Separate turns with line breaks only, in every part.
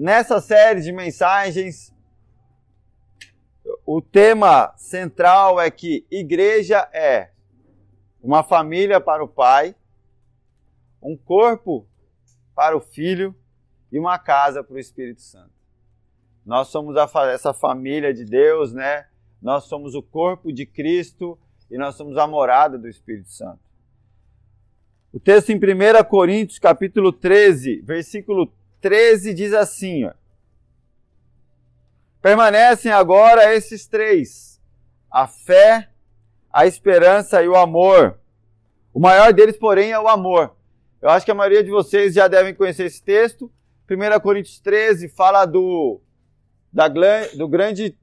Nessa série de mensagens, o tema central é que igreja é uma família para o pai, um corpo para o filho e uma casa para o Espírito Santo. Nós somos a, essa família de Deus, né? Nós somos o corpo de Cristo e nós somos a morada do Espírito Santo. O texto em 1 Coríntios, capítulo 13, versículo 13 diz assim: ó, Permanecem agora esses três: a fé, a esperança e o amor. O maior deles, porém, é o amor. Eu acho que a maioria de vocês já devem conhecer esse texto. 1 Coríntios 13 fala do, da, do grande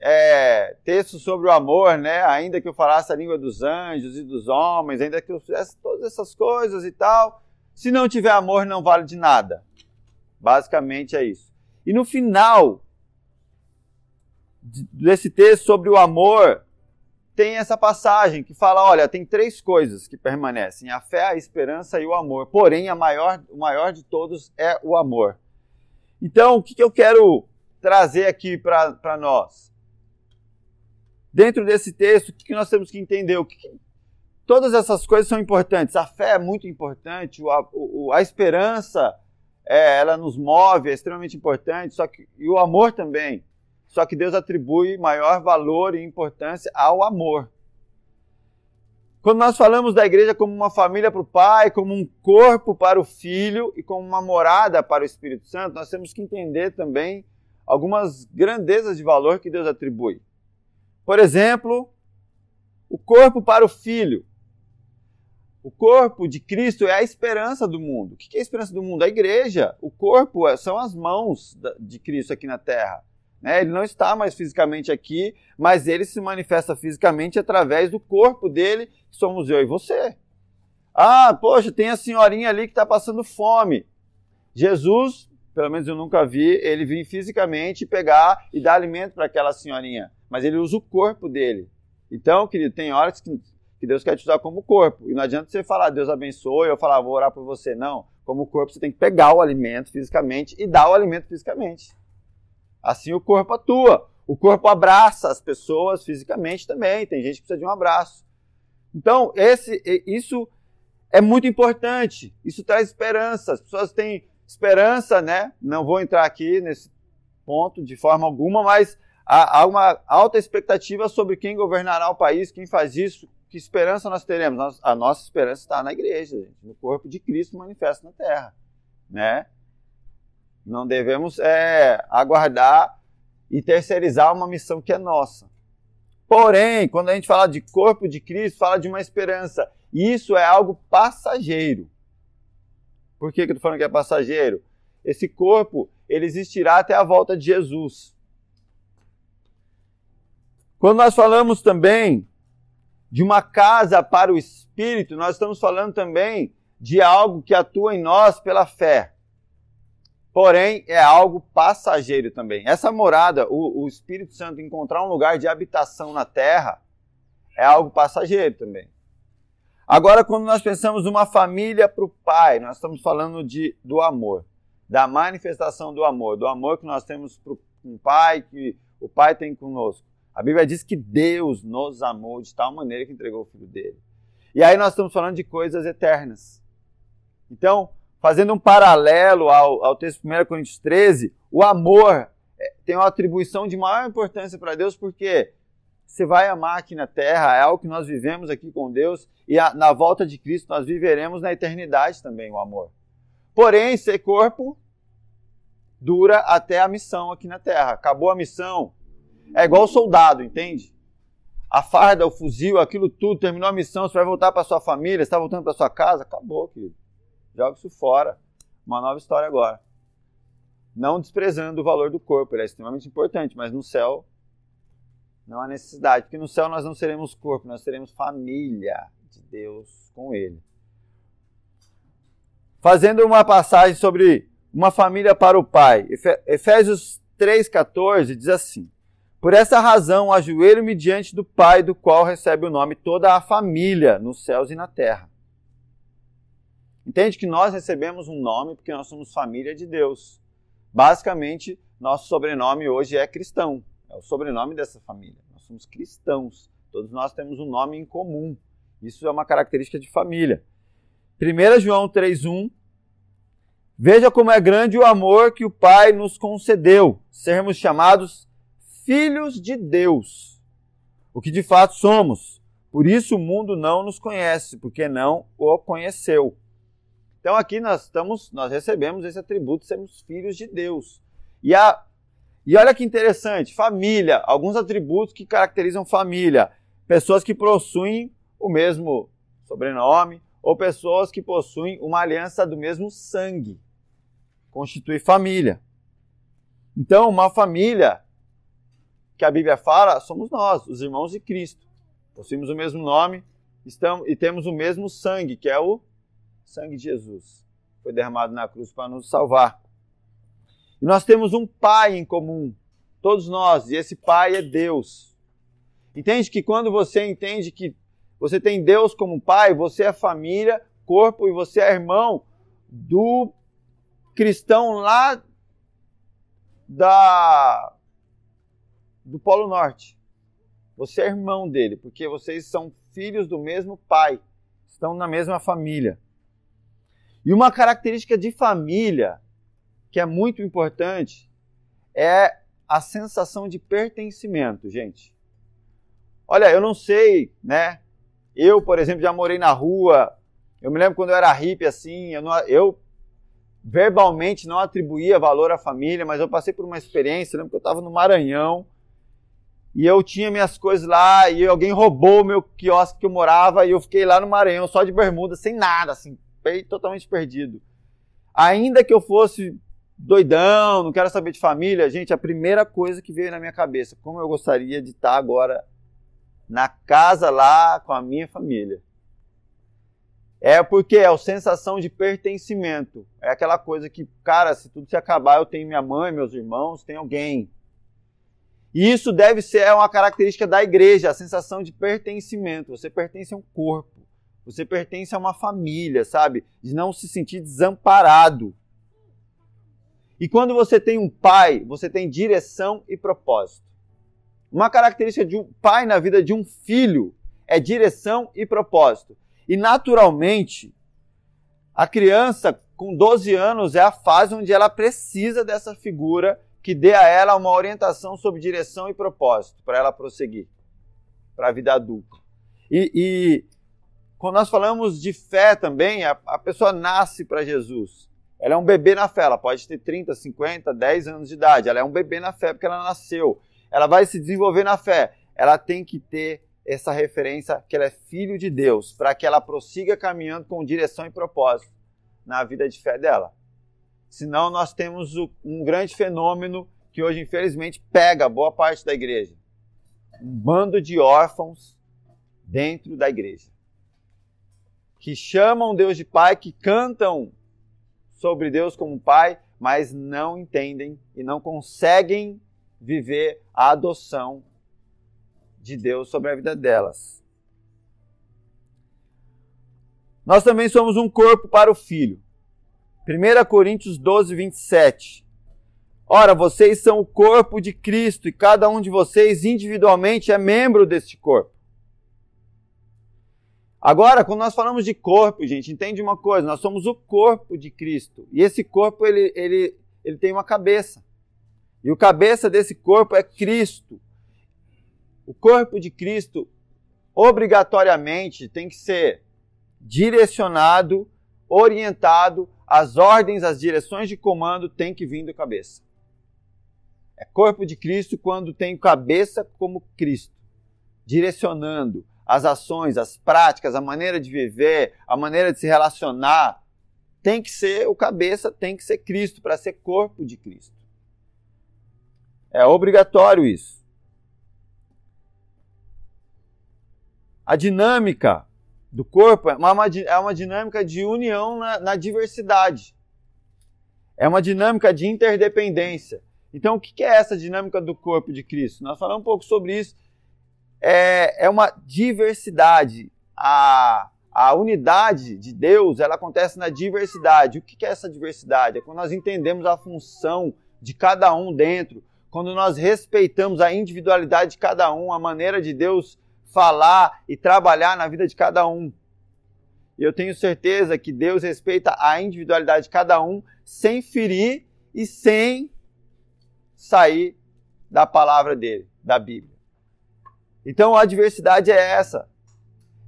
é, texto sobre o amor, né? Ainda que eu falasse a língua dos anjos e dos homens, ainda que eu fizesse todas essas coisas e tal, se não tiver amor, não vale de nada. Basicamente é isso. E no final desse texto sobre o amor, tem essa passagem que fala: olha, tem três coisas que permanecem: a fé, a esperança e o amor. Porém, a maior, o maior de todos é o amor. Então, o que, eu quero trazer aqui para nós? Dentro desse texto, o que, que nós temos que entender? O que todas essas coisas são importantes. A fé é muito importante, a, o, a esperança é, ela nos move, é extremamente importante, só que e o amor também. Só que Deus atribui maior valor e importância ao amor. Quando nós falamos da igreja como uma família para o Pai, como um corpo para o Filho e como uma morada para o Espírito Santo, nós temos que entender também algumas grandezas de valor que Deus atribui. Por exemplo, o corpo para o Filho. O corpo de Cristo é a esperança do mundo. O que é a esperança do mundo? A igreja. O corpo são as mãos de Cristo aqui na terra. Né? Ele não está mais fisicamente aqui, mas ele se manifesta fisicamente através do corpo dele, que somos eu e você. Ah, poxa, tem a senhorinha ali que está passando fome. Jesus, pelo menos eu nunca vi, ele vir fisicamente pegar e dar alimento para aquela senhorinha, mas ele usa o corpo dele. Então, querido, tem horas que, que Deus quer te usar como corpo. E não adianta você falar, Deus abençoe, eu falar, vou orar por você. Não. Como corpo, você tem que pegar o alimento fisicamente e dar o alimento fisicamente. Assim o corpo atua. O corpo abraça as pessoas fisicamente também. Tem gente que precisa de um abraço. Então, esse, isso é muito importante. Isso traz esperança. As pessoas têm esperança, né? Não vou entrar aqui nesse ponto de forma alguma, mas há, uma alta expectativa sobre quem governará o país, quem faz isso, que esperança nós teremos? a nossa esperança está na igreja, no corpo de Cristo manifesto na terra, né? Não devemos é, aguardar e terceirizar uma missão que é nossa. Porém, quando a gente fala de corpo de Cristo, fala de uma esperança. Isso é algo passageiro. Por que, que eu estou falando que é passageiro? Esse corpo, ele existirá até a volta de Jesus. Quando nós falamos também de uma casa para o Espírito, nós estamos falando também de algo que atua em nós pela fé porém é algo passageiro também. Essa morada, o, o, Espírito Santo encontrar um lugar de habitação na terra, é algo passageiro também. Agora, quando nós pensamos uma família para o Pai, nós estamos falando de, do amor, da manifestação do amor, do amor que nós temos para o Pai, que o Pai tem conosco. A Bíblia diz que Deus nos amou de tal maneira que entregou o Filho dele. E aí nós estamos falando de coisas eternas. Então, fazendo um paralelo ao, ao texto 1 Coríntios 13, o amor é, tem uma atribuição de maior importância para Deus, porque você vai amar aqui na terra, é algo que nós vivemos aqui com Deus, e a, na volta de Cristo nós viveremos na eternidade também o amor. Porém, ser corpo dura até a missão aqui na terra. Acabou a missão. É igual o soldado, entende? A farda, o fuzil, aquilo tudo, terminou a missão, você vai voltar para sua família, está voltando para sua casa, acabou, querido. Joga isso fora. Uma nova história agora. Não desprezando o valor do corpo, ele é extremamente importante, mas no céu não há necessidade, porque no céu nós não seremos corpo, nós seremos família de Deus com ele. Fazendo uma passagem sobre uma família para o pai. Efésios 3,14 diz assim: Por essa razão, ajoelho-me diante do Pai, do qual recebe o nome toda a família, nos céus e na terra. Entende que nós recebemos um nome porque nós somos família de Deus. basicamente, nosso sobrenome hoje é cristão. É o sobrenome dessa família. Nós somos cristãos. Todos nós temos um nome em comum. Isso é uma característica de família. 1 João 3,1 Veja como é grande o amor que o Pai nos concedeu, sermos chamados filhos de Deus, o que de fato somos. Por isso o mundo não nos conhece, porque não o conheceu. Então aqui nós estamos, nós recebemos esse atributo, sermos filhos de Deus. E a e olha que interessante, família, alguns atributos que caracterizam família, pessoas que possuem o mesmo sobrenome ou pessoas que possuem uma aliança do mesmo sangue constitui família. Então, uma família que a Bíblia fala somos nós, os irmãos de Cristo. Possuímos o mesmo nome estamos, e temos o mesmo sangue, que é o sangue de Jesus. Foi derramado na cruz para nos salvar. E nós temos um pai em comum, todos nós, e esse pai é Deus. Entende que quando você entende que você tem Deus como pai, você é família, corpo e você é irmão do cristão lá da do Polo Norte. Você é irmão dele, porque vocês são filhos do mesmo pai, estão na mesma família. E uma característica de família que é muito importante é a sensação de pertencimento, gente. Olha, eu não sei, né? Eu, por exemplo, já morei na rua. Eu me lembro quando eu era hippie assim, eu, não, eu verbalmente não atribuía valor à família, mas eu passei por uma experiência, lembro que eu estava no Maranhão e eu tinha minhas coisas lá e alguém roubou o meu quiosque que eu morava e eu fiquei lá no Maranhão só de bermuda, sem nada, assim, totalmente perdido. Ainda que eu fosse doidão, não quero saber de família, gente, a primeira coisa que veio na minha cabeça, como eu gostaria de estar agora na casa lá com a minha família. É porque é a sensação de pertencimento. É aquela coisa que, cara, se tudo se acabar, eu tenho minha mãe, meus irmãos, tem alguém. E isso deve ser uma característica da igreja, a sensação de pertencimento. Você pertence a um corpo. Você pertence a uma família, sabe? De não se sentir desamparado. E quando você tem um pai, você tem direção e propósito. Uma característica de um pai na vida de um filho é direção e propósito. E naturalmente, a criança com 12 anos é a fase onde ela precisa dessa figura que dê a ela uma orientação sobre direção e propósito para ela prosseguir para a vida adulta. E, e, quando nós falamos de fé também, a, a pessoa nasce para Jesus. Ela é um bebê na fé, ela pode ter 30, 50, 10 anos de idade. Ela é um bebê na fé porque ela nasceu. Ela vai se desenvolver na fé. Ela tem que ter essa referência que ela é filho de Deus, para que ela prossiga caminhando com direção e propósito na vida de fé dela. Senão nós temos um grande fenômeno que hoje infelizmente pega boa parte da igreja. Um bando de órfãos dentro da igreja. Que chamam Deus de pai, que cantam sobre Deus como pai, mas não entendem e não conseguem viver a adoção de Deus sobre a vida delas. Nós também somos um corpo para o Filho. 1 Coríntios 12, 27. Ora, vocês são o corpo de Cristo e cada um de vocês individualmente é membro deste corpo. Agora, quando nós falamos de corpo, gente, entende uma coisa: nós somos o corpo de Cristo. E esse corpo, ele, ele, ele tem uma cabeça. E o cabeça desse corpo é Cristo. O corpo de Cristo obrigatoriamente tem que ser direcionado, orientado, as ordens, as direções de comando têm que vir do cabeça. É corpo de Cristo quando tem cabeça como Cristo, direcionando as ações, as práticas, a maneira de viver, a maneira de se relacionar. Tem que ser o cabeça, tem que ser Cristo para ser corpo de Cristo. É obrigatório isso. A dinâmica do corpo é uma, é uma dinâmica de união na, na diversidade. É uma dinâmica de interdependência. Então, o que é essa dinâmica do corpo de Cristo? Nós falamos um pouco sobre isso. É, é uma diversidade. A, a unidade de Deus ela acontece na diversidade. O que é essa diversidade? É quando nós entendemos a função de cada um dentro, quando nós respeitamos a individualidade de cada um, a maneira de Deus falar e trabalhar na vida de cada um. E eu tenho certeza que Deus respeita a individualidade de cada um sem ferir e sem sair da palavra dele, da Bíblia. Então a diversidade é essa.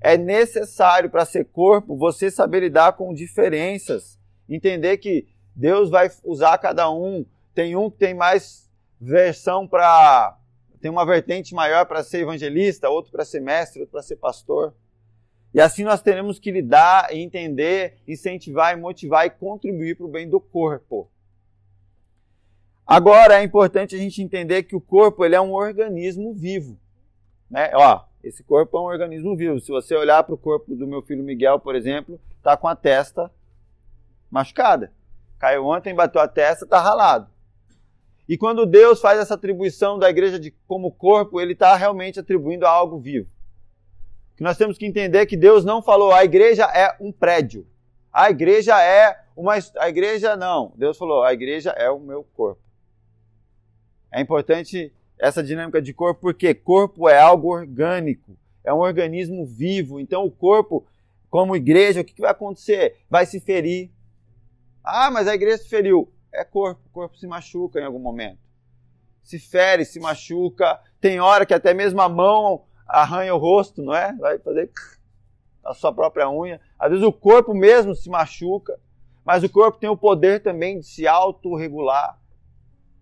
É necessário para ser corpo você saber lidar com diferenças, entender que Deus vai usar cada um. Tem um que tem mais versão para tem uma vertente maior para ser evangelista, outro para ser mestre, outro para ser pastor. E assim nós teremos que lidar, entender, incentivar e motivar e contribuir para o bem do corpo. Agora é importante a gente entender que o corpo ele é um organismo vivo. Né? Ó, esse corpo é um organismo vivo. Se você olhar para o corpo do meu filho Miguel, por exemplo, está com a testa machucada. Caiu ontem, bateu a testa, está ralado. E quando Deus faz essa atribuição da igreja de, como corpo, ele está realmente atribuindo a algo vivo. Que nós temos que entender que Deus não falou a igreja é um prédio. A igreja é uma. A igreja não. Deus falou a igreja é o meu corpo. É importante essa dinâmica de corpo porque corpo é algo orgânico, é um organismo vivo. Então o corpo, como igreja, o que vai acontecer? Vai se ferir. Ah, mas a igreja se feriu é corpo, o corpo se machuca em algum momento. Se fere, se machuca. Tem hora que até mesmo a mão arranha o rosto, não é? Vai fazer a sua própria unha. Às vezes o corpo mesmo se machuca, mas o corpo tem o poder também de se autorregular.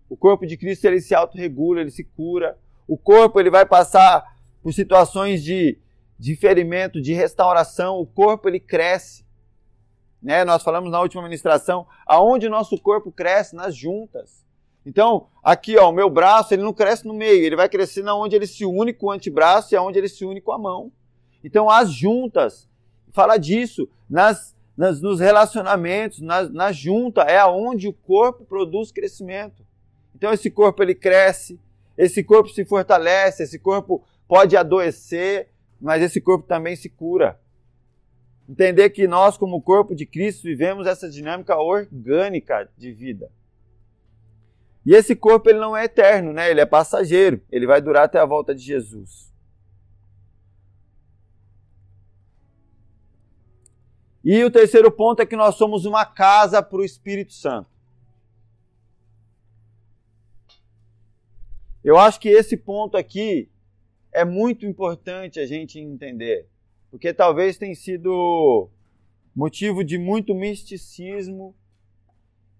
O corpo de Cristo ele se autorregula, ele se cura. O corpo ele vai passar por situações de, de ferimento, de restauração. O corpo ele cresce. Né? Nós falamos na última ministração, aonde o nosso corpo cresce nas juntas. Então, aqui, ó, o meu braço, ele não cresce no meio, ele vai crescer na onde ele se une com o antebraço e aonde ele se une com a mão. Então, as juntas, fala disso, nas, nas, nos relacionamentos, na, na junta, é aonde o corpo produz crescimento. Então, esse corpo, ele cresce, esse corpo se fortalece, esse corpo pode adoecer, mas esse corpo também se cura. Entender que nós, como corpo de Cristo, vivemos essa dinâmica orgânica de vida. E esse corpo ele não é eterno, né? Ele é passageiro. Ele vai durar até a volta de Jesus. E o terceiro ponto é que nós somos uma casa para o Espírito Santo. Eu acho que esse ponto aqui é muito importante a gente entender porque talvez tenha sido motivo de muito misticismo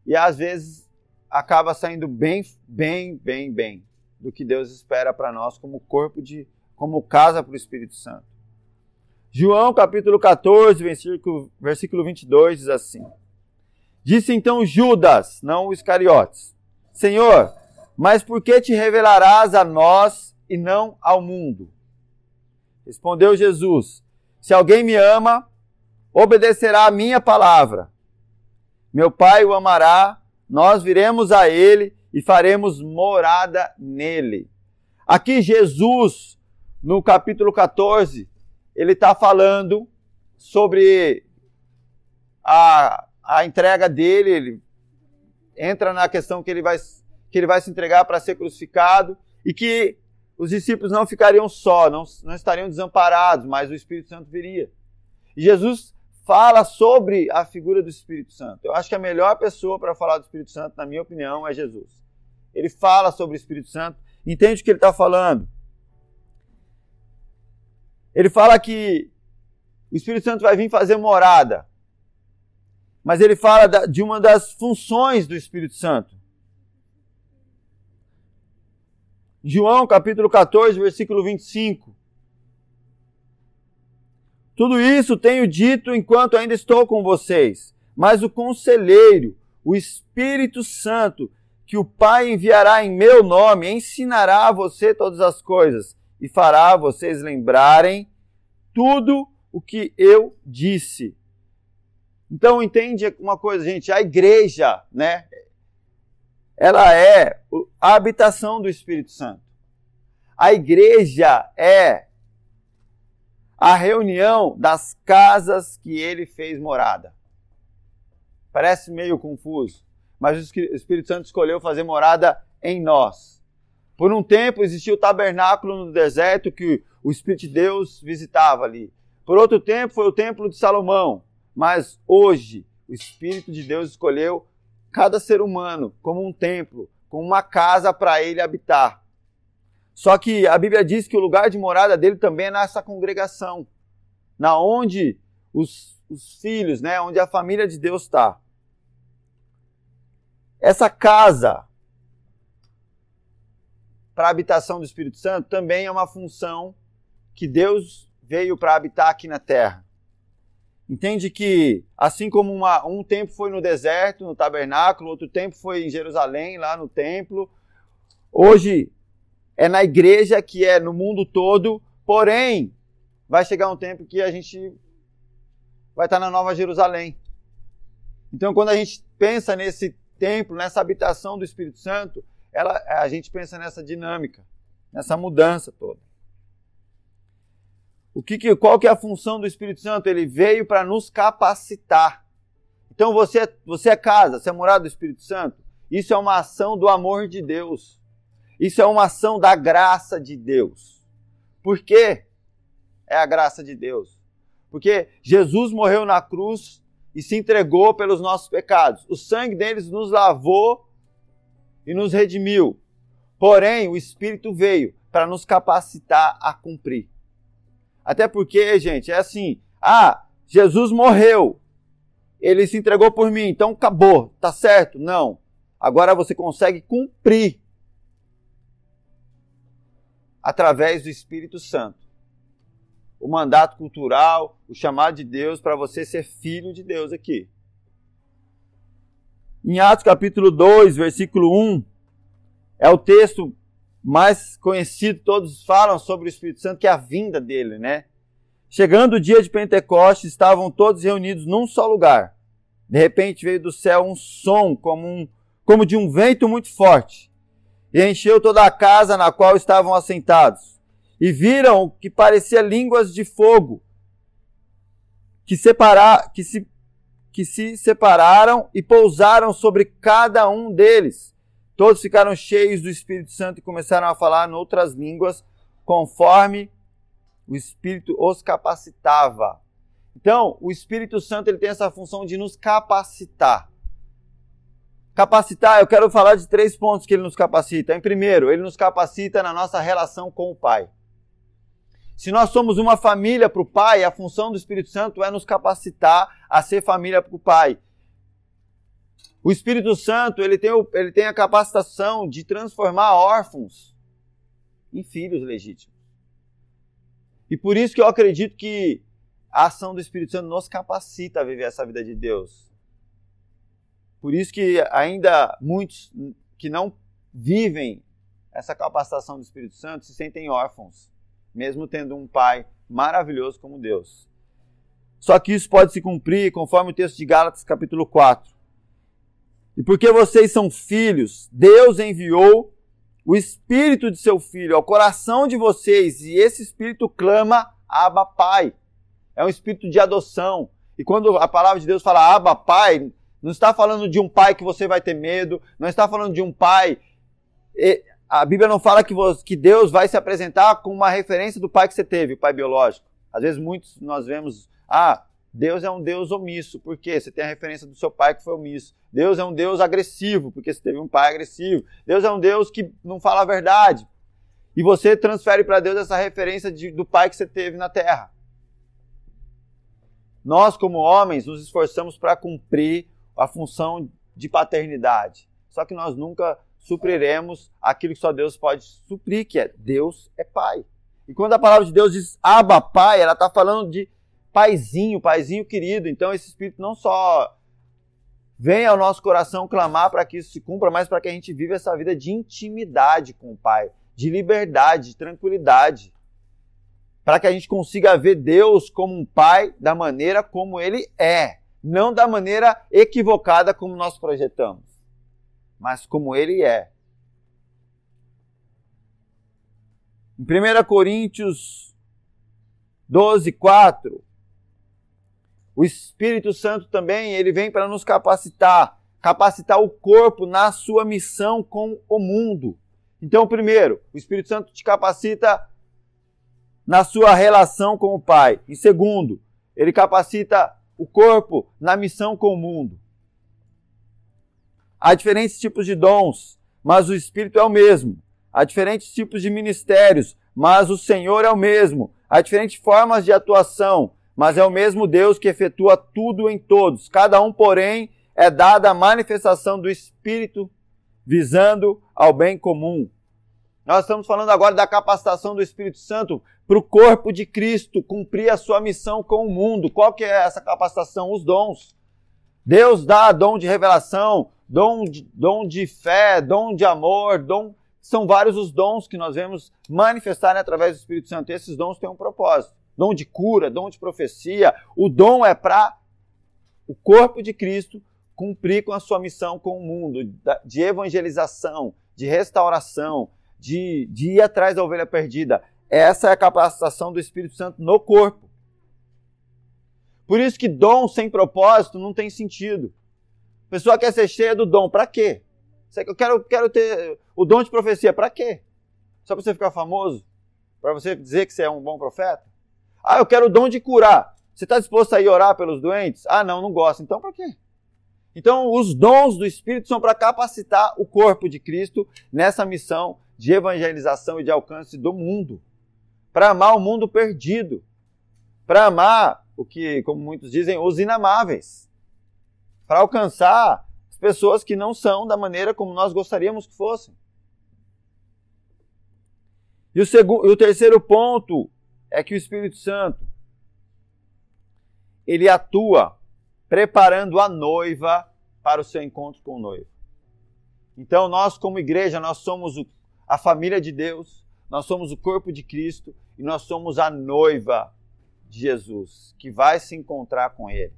e às vezes acaba saindo bem, bem, bem, bem do que Deus espera para nós como corpo de, como casa para o Espírito Santo. João capítulo 14, versículo, versículo 22 diz assim: Disse então Judas, não os Iscariotes, Senhor, mas por que te revelarás a nós e não ao mundo? Respondeu Jesus: se alguém me ama, obedecerá a minha palavra. Meu Pai o amará, nós viremos a ele e faremos morada nele. Aqui Jesus, no capítulo 14, ele está falando sobre a, a entrega dele, ele entra na questão que ele vai, que ele vai se entregar para ser crucificado e que os discípulos não ficariam só, não, não estariam desamparados, mas o Espírito Santo viria. E Jesus fala sobre a figura do Espírito Santo. Eu acho que a melhor pessoa para falar do Espírito Santo, na minha opinião, é Jesus. Ele fala sobre o Espírito Santo, entende o que ele está falando. Ele fala que o Espírito Santo vai vir fazer morada. Mas ele fala de uma das funções do Espírito Santo. João capítulo 14, versículo 25. Tudo isso tenho dito enquanto ainda estou com vocês, mas o conselheiro, o Espírito Santo, que o Pai enviará em meu nome, ensinará a você todas as coisas e fará vocês lembrarem tudo o que eu disse. Então entende uma coisa, gente, a igreja, né? Ela é a habitação do Espírito Santo. A igreja é a reunião das casas que ele fez morada. Parece meio confuso, mas o Espírito Santo escolheu fazer morada em nós. Por um tempo existiu o tabernáculo no deserto que o Espírito de Deus visitava ali. Por outro tempo foi o templo de Salomão, mas hoje o Espírito de Deus escolheu cada ser humano como um templo, como uma casa para ele habitar. Só que a Bíblia diz que o lugar de morada dele também é nessa congregação, na onde os, os filhos, né, onde a família de Deus está. Essa casa para a habitação do Espírito Santo também é uma função que Deus veio para habitar aqui na terra. Entende que, assim como uma, um tempo foi no deserto, no tabernáculo, outro tempo foi em Jerusalém, lá no templo, hoje é na igreja, que é no mundo todo, porém, vai chegar um tempo que a gente vai estar na Nova Jerusalém. Então, quando a gente pensa nesse templo, nessa habitação do Espírito Santo, ela, a gente pensa nessa dinâmica, nessa mudança toda. O que, qual que é a função do Espírito Santo? Ele veio para nos capacitar. Então você, você é casa, você é morada do Espírito Santo. Isso é uma ação do amor de Deus. Isso é uma ação da graça de Deus. Por quê? É a graça de Deus. Porque Jesus morreu na cruz e se entregou pelos nossos pecados. O sangue deles nos lavou e nos redimiu. Porém, o Espírito veio para nos capacitar a cumprir. Até porque, gente, é assim: ah, Jesus morreu, ele se entregou por mim, então acabou, tá certo? Não. Agora você consegue cumprir através do Espírito Santo. O mandato cultural, o chamado de Deus para você ser filho de Deus aqui. Em Atos capítulo 2, versículo 1, é o texto mais conhecido, todos falam sobre o Espírito Santo, que é a vinda dele, né? Chegando o dia de Pentecostes, estavam todos reunidos num só lugar. De repente veio do céu um som como, um, como de um vento muito forte, e encheu toda a casa na qual estavam assentados. E viram o que parecia línguas de fogo, que, separa, que, se, que se separaram e pousaram sobre cada um deles. Todos ficaram cheios do Espírito Santo e começaram a falar em outras línguas, conforme o Espírito os capacitava. Então, o Espírito Santo ele tem essa função de nos capacitar. Capacitar, eu quero falar de três pontos que ele nos capacita. Em primeiro, ele nos capacita na nossa relação com o Pai. Se nós somos uma família para o Pai, a função do Espírito Santo é nos capacitar a ser família para o Pai. O Espírito Santo, ele tem, o, ele tem a capacitação de transformar órfãos em filhos legítimos. E por isso que eu acredito que a ação do Espírito Santo nos capacita a viver essa vida de Deus. Por isso que ainda muitos que não vivem essa capacitação do Espírito Santo se sentem órfãos, mesmo tendo um pai maravilhoso como Deus. Só que isso pode se cumprir conforme o texto de Gálatas capítulo 4. E porque vocês são filhos, Deus enviou o espírito de seu filho ao coração de vocês e esse espírito clama Abba Pai. É um espírito de adoção. E quando a palavra de Deus fala Abba Pai, não está falando de um pai que você vai ter medo, não está falando de um pai. A Bíblia não fala que, Deus vai se apresentar com uma referência do pai que você teve, o pai biológico. Às vezes muitos nós vemos, ah, Deus é um Deus omisso, porque você tem a referência do seu pai que foi omisso. Deus é um Deus agressivo, porque você teve um pai agressivo. Deus é um Deus que não fala a verdade. E você transfere para Deus essa referência de, do pai que você teve na terra. Nós, como homens, nos esforçamos para cumprir a função de paternidade. Só que nós nunca supriremos aquilo que só Deus pode suprir, que é Deus é pai. E quando a palavra de Deus diz Abba Pai, ela está falando de paizinho, paizinho querido. Então esse Espírito não só vem ao nosso coração clamar para que isso se cumpra, mas para que a gente viva essa vida de intimidade com o Pai, de liberdade, de tranquilidade. Para que a gente consiga ver Deus como um Pai da maneira como Ele é, não da maneira equivocada como nós projetamos, mas como Ele é. Em 1 Coríntios 12, 4, o Espírito Santo também, ele vem para nos capacitar capacitar o corpo na sua missão com o mundo. Então, primeiro, o Espírito Santo te capacita na sua relação com o Pai. E segundo, ele capacita o corpo na missão com o mundo. Há diferentes tipos de dons, mas o Espírito é o mesmo. Há diferentes tipos de ministérios, mas o Senhor é o mesmo. Há diferentes formas de atuação, mas é o mesmo Deus que efetua tudo em todos. Cada um, porém, é dada a manifestação do Espírito visando ao bem comum. Nós estamos falando agora da capacitação do Espírito Santo para o corpo de Cristo cumprir a sua missão com o mundo. Qual que é essa capacitação? Os dons. Deus dá dom de revelação, dom de, dom de fé, dom de amor, dom são vários os dons que nós vemos manifestarem através do Espírito Santo. E esses dons têm um propósito. Dom de cura, dom de profecia. O dom é para o corpo de Cristo cumprir com a sua missão com o mundo, de evangelização, de restauração, de, de ir atrás da ovelha perdida. Essa é a capacitação do Espírito Santo no corpo. Por isso que dom sem propósito não tem sentido. A pessoa quer ser cheia do dom, para quê? Eu quero, quero ter o dom de profecia, para quê? Só para você ficar famoso? Para você dizer que você é um bom profeta? Ah, eu quero o dom de curar. Você está disposto a ir orar pelos doentes? Ah, não, não gosto. Então, para quê? Então, os dons do Espírito são para capacitar o corpo de Cristo nessa missão de evangelização e de alcance do mundo. Para amar o mundo perdido. Para amar o que, como muitos dizem, os inamáveis. Para alcançar pessoas que não são da maneira como nós gostaríamos que fossem. E o, segundo, e o terceiro ponto é que o Espírito Santo ele atua preparando a noiva para o seu encontro com o noivo. Então nós como igreja nós somos a família de Deus, nós somos o corpo de Cristo e nós somos a noiva de Jesus que vai se encontrar com ele.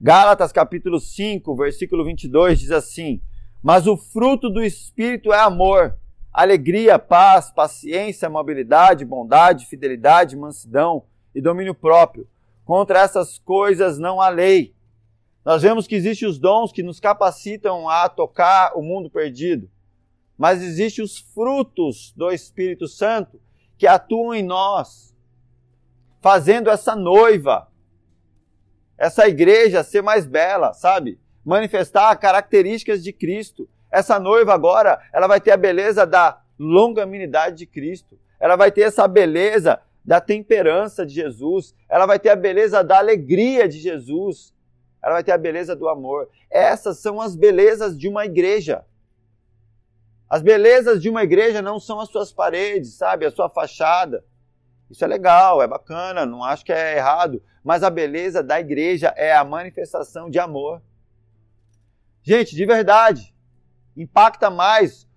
Gálatas capítulo 5, versículo 22 diz assim: Mas o fruto do Espírito é amor, alegria, paz, paciência, amabilidade, bondade, fidelidade, mansidão e domínio próprio. Contra essas coisas não há lei. Nós vemos que existem os dons que nos capacitam a tocar o mundo perdido, mas existem os frutos do Espírito Santo que atuam em nós, fazendo essa noiva essa igreja ser mais bela, sabe? Manifestar características de Cristo. Essa noiva agora, ela vai ter a beleza da longanimidade de Cristo. Ela vai ter essa beleza da temperança de Jesus. Ela vai ter a beleza da alegria de Jesus. Ela vai ter a beleza do amor. Essas são as belezas de uma igreja. As belezas de uma igreja não são as suas paredes, sabe? A sua fachada. Isso é legal, é bacana, não acho que é errado. Mas a beleza da igreja é a manifestação de amor. Gente, de verdade, impacta mais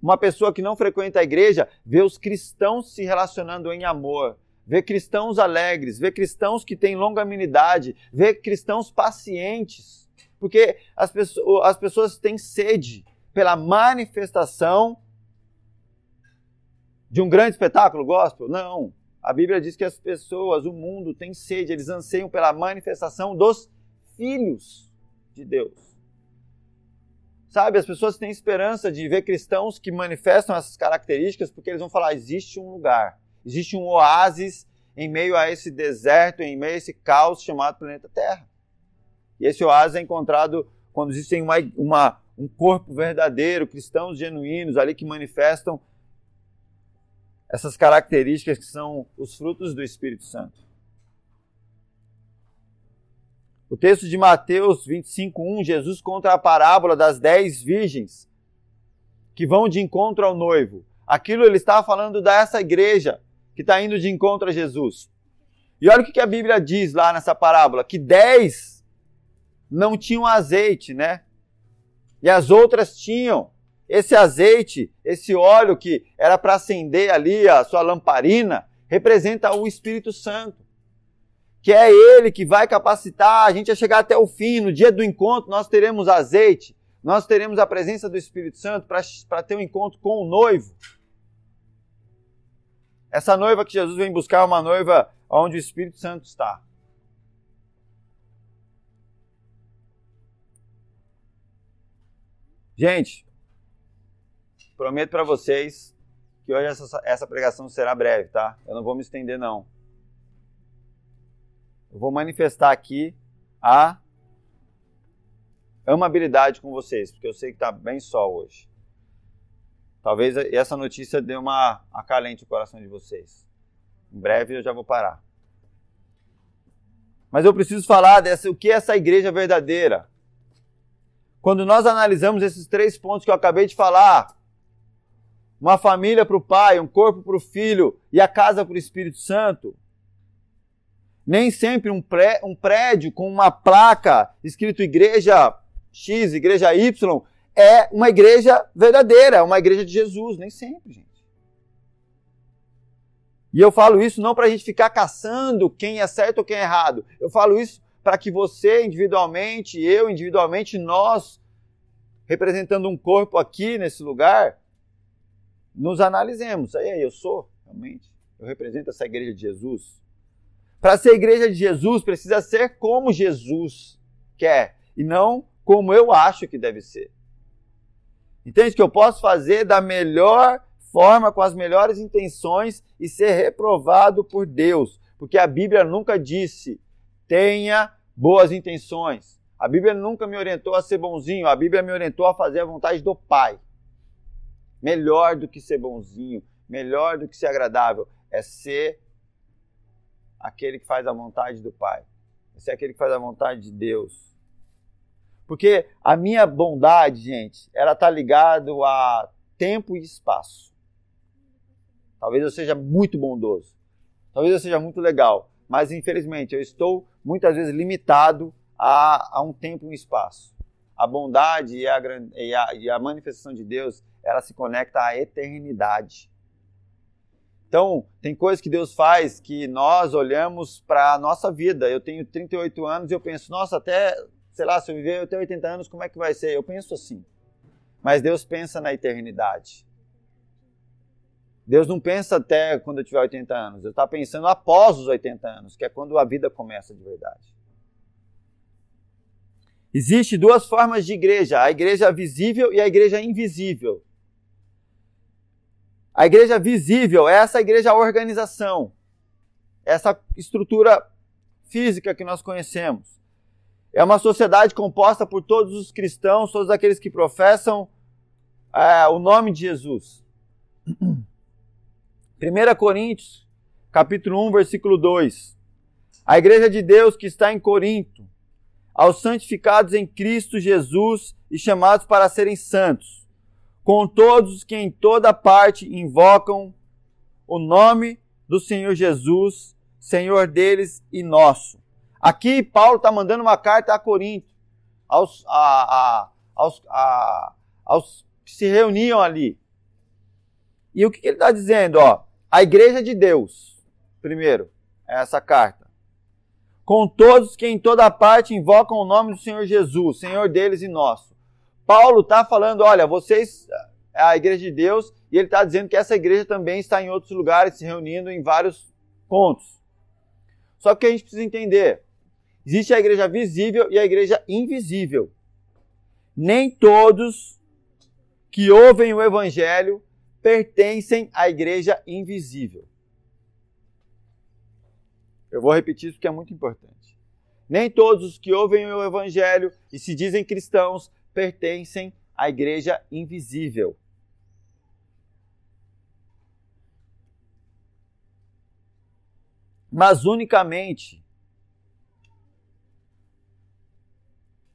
uma pessoa que não frequenta a igreja ver os cristãos se relacionando em amor, ver cristãos alegres, ver cristãos que têm longanimidade, ver cristãos pacientes. Porque as pessoas, as pessoas têm sede pela manifestação de um grande espetáculo gospel? Não. A Bíblia diz que as pessoas, o mundo tem sede, eles anseiam pela manifestação dos filhos de Deus. Sabe, as pessoas têm esperança de ver cristãos que manifestam essas características porque eles vão falar: existe um lugar, existe um oásis em meio a esse deserto, em meio a esse caos chamado planeta Terra. E esse oásis é encontrado quando existe uma, uma, um corpo verdadeiro, cristãos genuínos ali que manifestam essas características que são os frutos do Espírito Santo. O texto de Mateus 25:1, Jesus conta a parábola das dez virgens que vão de encontro ao noivo. Aquilo ele estava falando dessa igreja que está indo de encontro a Jesus. E olha o que a Bíblia diz lá nessa parábola: que dez não tinham azeite, né? E as outras tinham. Esse azeite, esse óleo que era para acender ali a sua lamparina, representa o Espírito Santo. Que é ele que vai capacitar a gente a chegar até o fim. No dia do encontro, nós teremos azeite, nós teremos a presença do Espírito Santo para ter um encontro com o noivo. Essa noiva que Jesus vem buscar é uma noiva onde o Espírito Santo está. Gente, prometo para vocês que hoje essa, essa pregação será breve, tá? Eu não vou me estender, não. Eu vou manifestar aqui a amabilidade com vocês, porque eu sei que está bem só hoje. Talvez essa notícia dê uma acalente o coração de vocês. Em breve eu já vou parar. Mas eu preciso falar dessa, o que é essa igreja verdadeira. Quando nós analisamos esses três pontos que eu acabei de falar, uma família para o pai, um corpo para o filho e a casa para o Espírito Santo, nem sempre um, pré, um prédio com uma placa escrito igreja X, igreja Y, é uma igreja verdadeira, é uma igreja de Jesus. Nem sempre, gente. E eu falo isso não para a gente ficar caçando quem é certo ou quem é errado. Eu falo isso para que você individualmente, eu individualmente, nós, representando um corpo aqui nesse lugar, nos analisemos. Aí, eu sou, realmente, eu represento essa igreja de Jesus. Para ser igreja de Jesus, precisa ser como Jesus quer e não como eu acho que deve ser. Entende que eu posso fazer da melhor forma, com as melhores intenções e ser reprovado por Deus, porque a Bíblia nunca disse tenha boas intenções. A Bíblia nunca me orientou a ser bonzinho, a Bíblia me orientou a fazer a vontade do Pai. Melhor do que ser bonzinho, melhor do que ser agradável, é ser aquele que faz a vontade do Pai. É ser aquele que faz a vontade de Deus. Porque a minha bondade, gente, ela está ligado a tempo e espaço. Talvez eu seja muito bondoso. Talvez eu seja muito legal. Mas, infelizmente, eu estou muitas vezes limitado a, a um tempo e um espaço. A bondade e a, e, a, e a manifestação de Deus, ela se conecta à eternidade. Então, tem coisas que Deus faz que nós olhamos para a nossa vida. Eu tenho 38 anos e eu penso, nossa, até, sei lá, se eu viver até 80 anos, como é que vai ser? Eu penso assim. Mas Deus pensa na eternidade. Deus não pensa até quando eu tiver 80 anos. Deus está pensando após os 80 anos, que é quando a vida começa de verdade. Existem duas formas de igreja: a igreja visível e a igreja invisível. A igreja visível é essa igreja organização, essa estrutura física que nós conhecemos. É uma sociedade composta por todos os cristãos, todos aqueles que professam é, o nome de Jesus. 1 Coríntios, capítulo 1, versículo 2. A igreja de Deus que está em Corinto, aos santificados em Cristo Jesus e chamados para serem santos, com todos que em toda parte invocam o nome do Senhor Jesus, Senhor deles e nosso. Aqui Paulo está mandando uma carta a Corinto, aos, a, a, aos, a, aos que se reuniam ali. E o que ele está dizendo? Ó, a igreja de Deus, primeiro, é essa carta. Com todos que em toda parte invocam o nome do Senhor Jesus, Senhor deles e nosso. Paulo está falando, olha, vocês é a igreja de Deus, e ele está dizendo que essa igreja também está em outros lugares, se reunindo em vários pontos. Só que a gente precisa entender: existe a igreja visível e a igreja invisível. Nem todos que ouvem o evangelho pertencem à igreja invisível. Eu vou repetir isso porque é muito importante. Nem todos os que ouvem o evangelho e se dizem cristãos pertencem à igreja invisível. Mas unicamente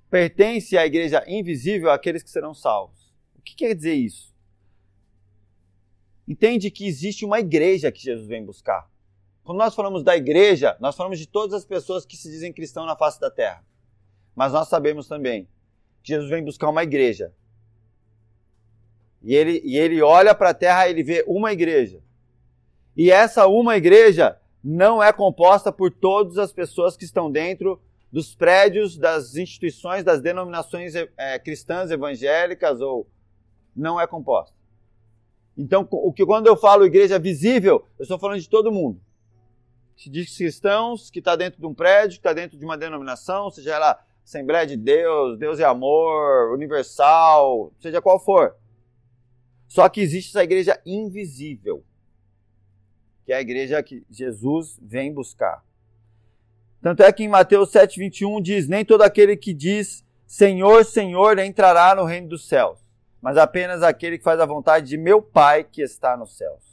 pertence à igreja invisível aqueles que serão salvos. O que quer dizer isso? entende que existe uma igreja que Jesus vem buscar. Quando nós falamos da igreja, nós falamos de todas as pessoas que se dizem cristãos na face da terra. Mas nós sabemos também Jesus vem buscar uma igreja. E ele, e ele olha para a terra e ele vê uma igreja. E essa uma igreja não é composta por todas as pessoas que estão dentro dos prédios, das instituições, das denominações é, cristãs evangélicas ou não é composta. Então, o que quando eu falo igreja visível, eu estou falando de todo mundo. Se diz cristãos que está dentro de um prédio, que está dentro de uma denominação, seja ela Assembleia de Deus, Deus é amor, universal, seja qual for. Só que existe essa igreja invisível, que é a igreja que Jesus vem buscar. Tanto é que em Mateus 7,21 diz: Nem todo aquele que diz Senhor, Senhor entrará no reino dos céus, mas apenas aquele que faz a vontade de meu Pai que está nos céus.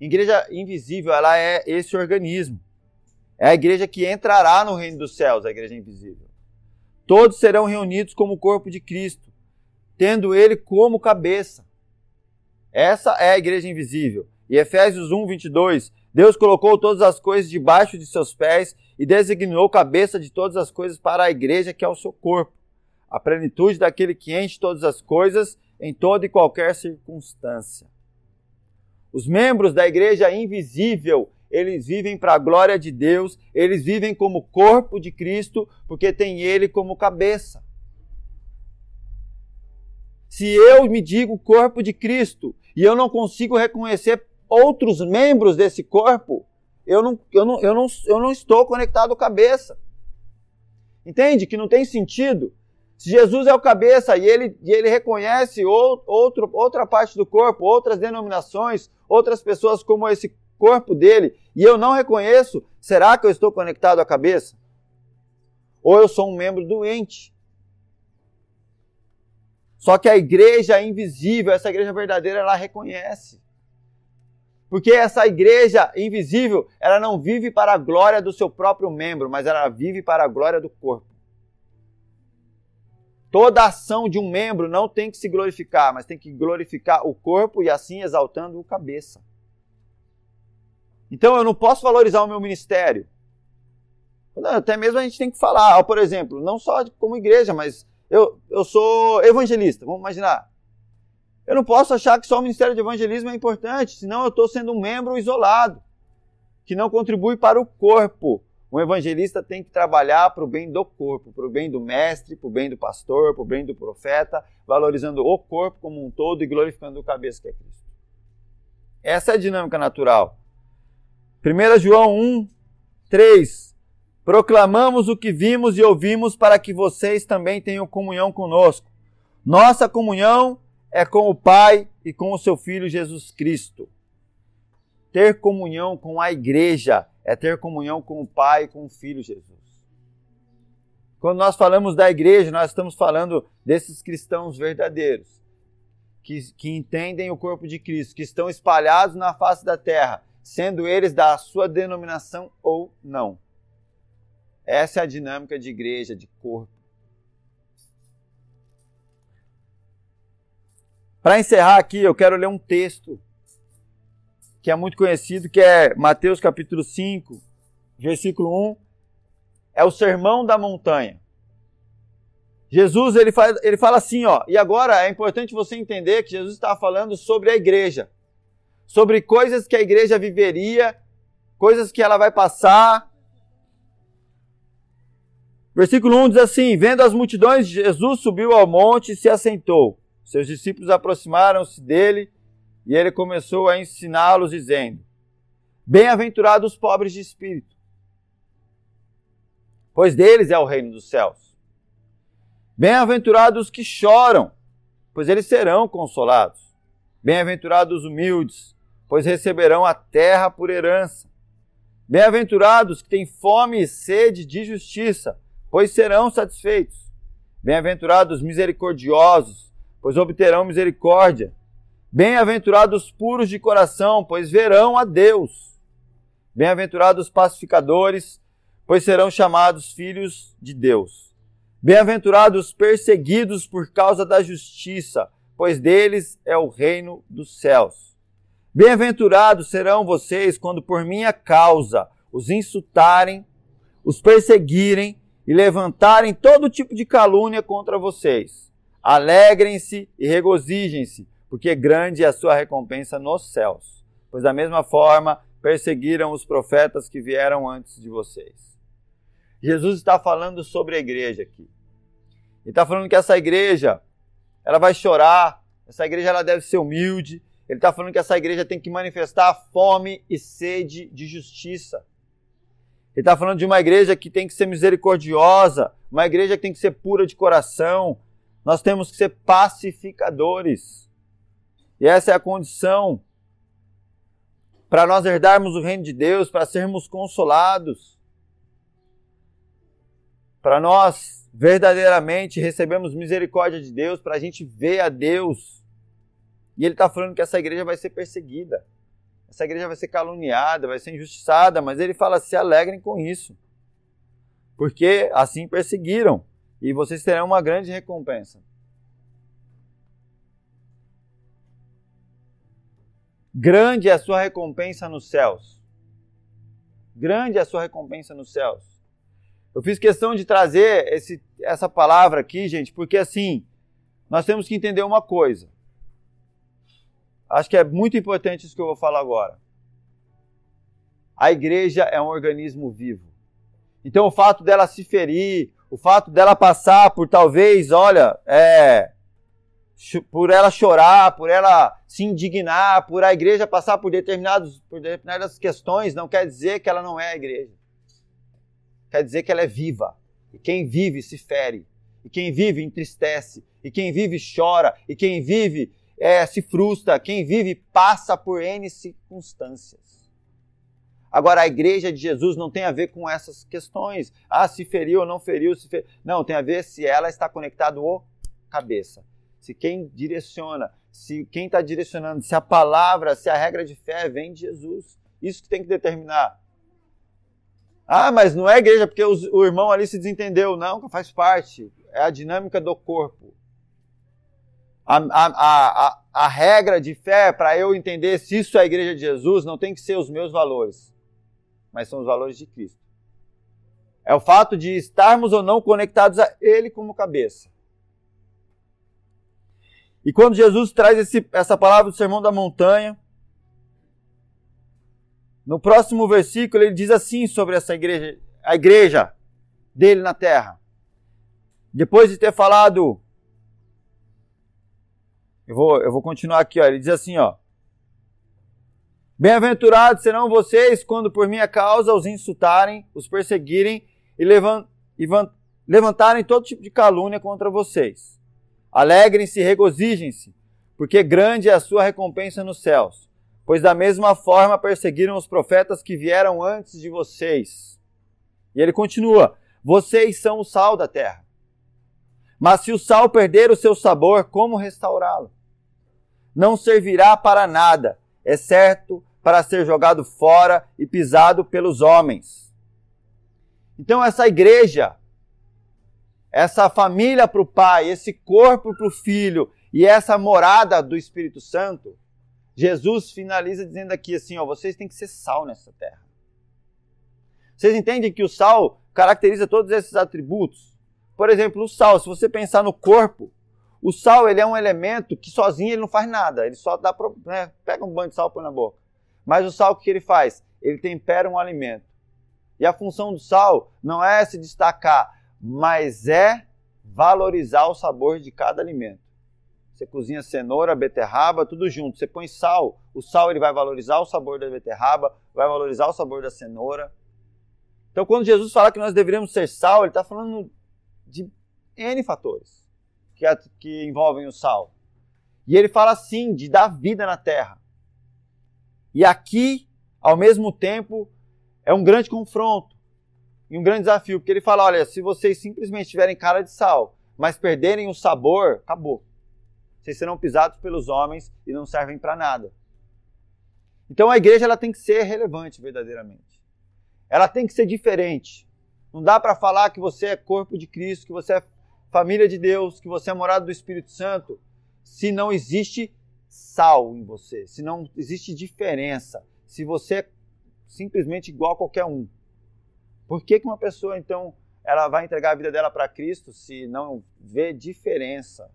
Igreja invisível, ela é esse organismo. É a igreja que entrará no reino dos céus, a igreja invisível. Todos serão reunidos como o corpo de Cristo, tendo ele como cabeça. Essa é a igreja invisível. E Efésios 1, 22, Deus colocou todas as coisas debaixo de seus pés e designou cabeça de todas as coisas para a igreja que é o seu corpo, a plenitude daquele que enche todas as coisas em toda e qualquer circunstância. Os membros da igreja invisível, eles vivem para a glória de Deus, eles vivem como corpo de Cristo, porque tem ele como cabeça. Se eu me digo corpo de Cristo e eu não consigo reconhecer outros membros desse corpo, eu não, eu não, eu não, eu não estou conectado cabeça. Entende? Que não tem sentido se Jesus é o cabeça e ele, e ele reconhece outro, outra parte do corpo, outras denominações, outras pessoas como esse corpo dele, e eu não reconheço, será que eu estou conectado à cabeça? Ou eu sou um membro doente? Só que a igreja invisível, essa igreja verdadeira, ela reconhece. Porque essa igreja invisível, ela não vive para a glória do seu próprio membro, mas ela vive para a glória do corpo. Toda ação de um membro não tem que se glorificar, mas tem que glorificar o corpo e assim exaltando o cabeça. Então eu não posso valorizar o meu ministério. Até mesmo a gente tem que falar, por exemplo, não só como igreja, mas eu, eu sou evangelista, vamos imaginar. Eu não posso achar que só o ministério de evangelismo é importante, senão eu estou sendo um membro isolado, que não contribui para o corpo. Um evangelista tem que trabalhar para o bem do corpo, para o bem do mestre, para o bem do pastor, para o bem do profeta, valorizando o corpo como um todo e glorificando o cabeça que é Cristo. Essa é a dinâmica natural. 1 João 1, 3. Proclamamos o que vimos e ouvimos para que vocês também tenham comunhão conosco. Nossa comunhão é com o Pai e com o seu Filho Jesus Cristo. Ter comunhão com a igreja é ter comunhão com o Pai e com o Filho Jesus. Quando nós falamos da igreja, nós estamos falando desses cristãos verdadeiros, que, que entendem o corpo de Cristo, que estão espalhados na face da terra, sendo eles da sua denominação ou não. Essa é a dinâmica de igreja, de corpo. Para encerrar aqui, eu quero ler um texto que é muito conhecido, que é Mateus capítulo 5, versículo 1, é o sermão da montanha. Jesus ele, faz, ele fala assim, ó, e agora é importante você entender que Jesus está falando sobre a igreja, sobre coisas que a igreja viveria, coisas que ela vai passar. Versículo 1 diz assim: Vendo as multidões, Jesus subiu ao monte e se assentou. Seus discípulos aproximaram-se dele e ele começou a ensiná-los, dizendo: Bem-aventurados os pobres de espírito, pois deles é o reino dos céus. Bem-aventurados os que choram, pois eles serão consolados. Bem-aventurados os humildes, pois receberão a terra por herança. Bem-aventurados que têm fome e sede de justiça, pois serão satisfeitos. Bem-aventurados misericordiosos, pois obterão misericórdia. Bem-aventurados puros de coração, pois verão a Deus. Bem-aventurados pacificadores, pois serão chamados filhos de Deus. Bem-aventurados perseguidos por causa da justiça, pois deles é o reino dos céus. Bem-aventurados serão vocês quando por minha causa os insultarem, os perseguirem e levantarem todo tipo de calúnia contra vocês. Alegrem-se e regozijem-se porque grande é a sua recompensa nos céus. Pois da mesma forma perseguiram os profetas que vieram antes de vocês. Jesus está falando sobre a igreja aqui. Ele está falando que essa igreja, ela vai chorar, essa igreja ela deve ser humilde. Ele está falando que essa igreja tem que manifestar fome e sede de justiça. Ele está falando de uma igreja que tem que ser misericordiosa, uma igreja que tem que ser pura de coração. Nós temos que ser pacificadores. E essa é a condição para nós herdarmos o reino de Deus, para sermos consolados, para nós verdadeiramente recebemos misericórdia de Deus, para a gente ver a Deus. E ele está falando que essa igreja vai ser perseguida essa igreja vai ser caluniada, vai ser injustiçada, mas ele fala: se alegrem com isso, porque assim perseguiram, e vocês terão uma grande recompensa. Grande é a sua recompensa nos céus. Grande é a sua recompensa nos céus. Eu fiz questão de trazer esse, essa palavra aqui, gente, porque assim, nós temos que entender uma coisa. Acho que é muito importante isso que eu vou falar agora. A igreja é um organismo vivo. Então o fato dela se ferir, o fato dela passar por talvez, olha, é, por ela chorar, por ela se indignar, por a igreja passar por, determinados, por determinadas questões, não quer dizer que ela não é a igreja. Quer dizer que ela é viva. E quem vive se fere. E quem vive entristece. E quem vive chora. E quem vive é, se frustra, quem vive passa por N circunstâncias. Agora, a igreja de Jesus não tem a ver com essas questões. Ah, se feriu ou não feriu, se fer... Não, tem a ver se ela está conectada ou cabeça. Se quem direciona, se quem está direcionando, se a palavra, se a regra de fé vem de Jesus. Isso que tem que determinar. Ah, mas não é igreja porque o irmão ali se desentendeu. Não, faz parte. É a dinâmica do corpo. A, a, a, a, regra de fé para eu entender se isso é a igreja de Jesus não tem que ser os meus valores, mas são os valores de Cristo. É o fato de estarmos ou não conectados a Ele como cabeça. E quando Jesus traz esse, essa palavra do Sermão da Montanha, no próximo versículo ele diz assim sobre essa igreja, a igreja dele na terra. Depois de ter falado eu vou, eu vou continuar aqui, ó. Ele diz assim, ó. Bem-aventurados serão vocês quando por minha causa os insultarem, os perseguirem e, levant, e levantarem todo tipo de calúnia contra vocês. Alegrem-se e regozijem-se, porque grande é a sua recompensa nos céus. Pois da mesma forma perseguiram os profetas que vieram antes de vocês. E ele continua: Vocês são o sal da terra. Mas se o sal perder o seu sabor, como restaurá-lo? Não servirá para nada, exceto para ser jogado fora e pisado pelos homens. Então, essa igreja, essa família para o Pai, esse corpo para o Filho e essa morada do Espírito Santo, Jesus finaliza dizendo aqui assim: ó, vocês têm que ser sal nessa terra. Vocês entendem que o sal caracteriza todos esses atributos? Por exemplo, o sal, se você pensar no corpo, o sal ele é um elemento que sozinho ele não faz nada, ele só dá pro, né, pega um banho de sal e põe na boca. Mas o sal o que ele faz? Ele tempera um alimento. E a função do sal não é se destacar, mas é valorizar o sabor de cada alimento. Você cozinha cenoura, beterraba, tudo junto. Você põe sal, o sal ele vai valorizar o sabor da beterraba, vai valorizar o sabor da cenoura. Então, quando Jesus fala que nós deveríamos ser sal, ele está falando de N fatores que, que envolvem o sal. E ele fala assim, de dar vida na terra. E aqui, ao mesmo tempo, é um grande confronto e um grande desafio, porque ele fala: olha, se vocês simplesmente tiverem cara de sal, mas perderem o sabor, acabou. Vocês serão pisados pelos homens e não servem para nada. Então a igreja ela tem que ser relevante verdadeiramente. Ela tem que ser diferente. Não dá para falar que você é corpo de Cristo, que você é família de Deus, que você é morado do Espírito Santo, se não existe sal em você, se não existe diferença, se você é simplesmente igual a qualquer um. Por que, que uma pessoa, então, ela vai entregar a vida dela para Cristo se não vê diferença?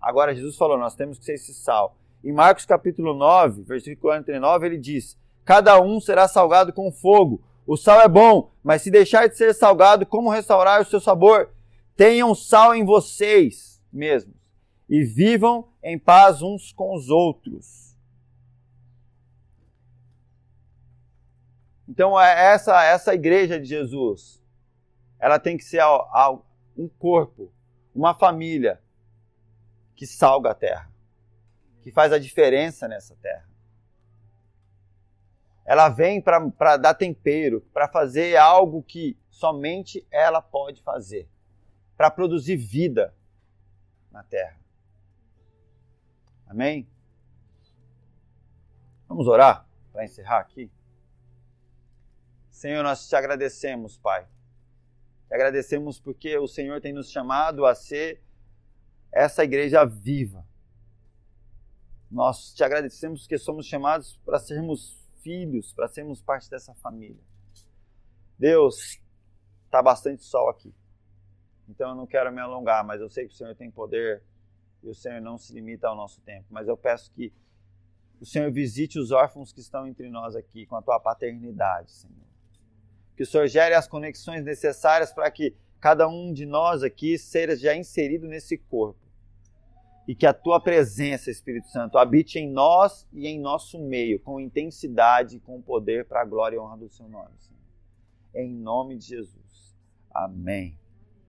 Agora, Jesus falou, nós temos que ser esse sal. Em Marcos capítulo 9, versículo 49, ele diz: Cada um será salgado com fogo. O sal é bom, mas se deixar de ser salgado, como restaurar o seu sabor? Tenham sal em vocês mesmos e vivam em paz uns com os outros. Então, é essa, essa igreja de Jesus, ela tem que ser um corpo, uma família que salga a terra, que faz a diferença nessa terra. Ela vem para dar tempero, para fazer algo que somente ela pode fazer, para produzir vida na terra. Amém? Vamos orar para encerrar aqui? Senhor, nós te agradecemos, Pai. Te agradecemos porque o Senhor tem nos chamado a ser essa igreja viva. Nós te agradecemos porque somos chamados para sermos filhos, para sermos parte dessa família. Deus, está bastante sol aqui. Então eu não quero me alongar, mas eu sei que o Senhor tem poder e o Senhor não se limita ao nosso tempo. Mas eu peço que o Senhor visite os órfãos que estão entre nós aqui com a tua paternidade, Senhor. Que o Senhor gere as conexões necessárias para que cada um de nós aqui seja já inserido nesse corpo. E que a tua presença, Espírito Santo, habite em nós e em nosso meio, com intensidade e com poder para a glória e honra do seu nome, Senhor. Em nome de Jesus. Amém.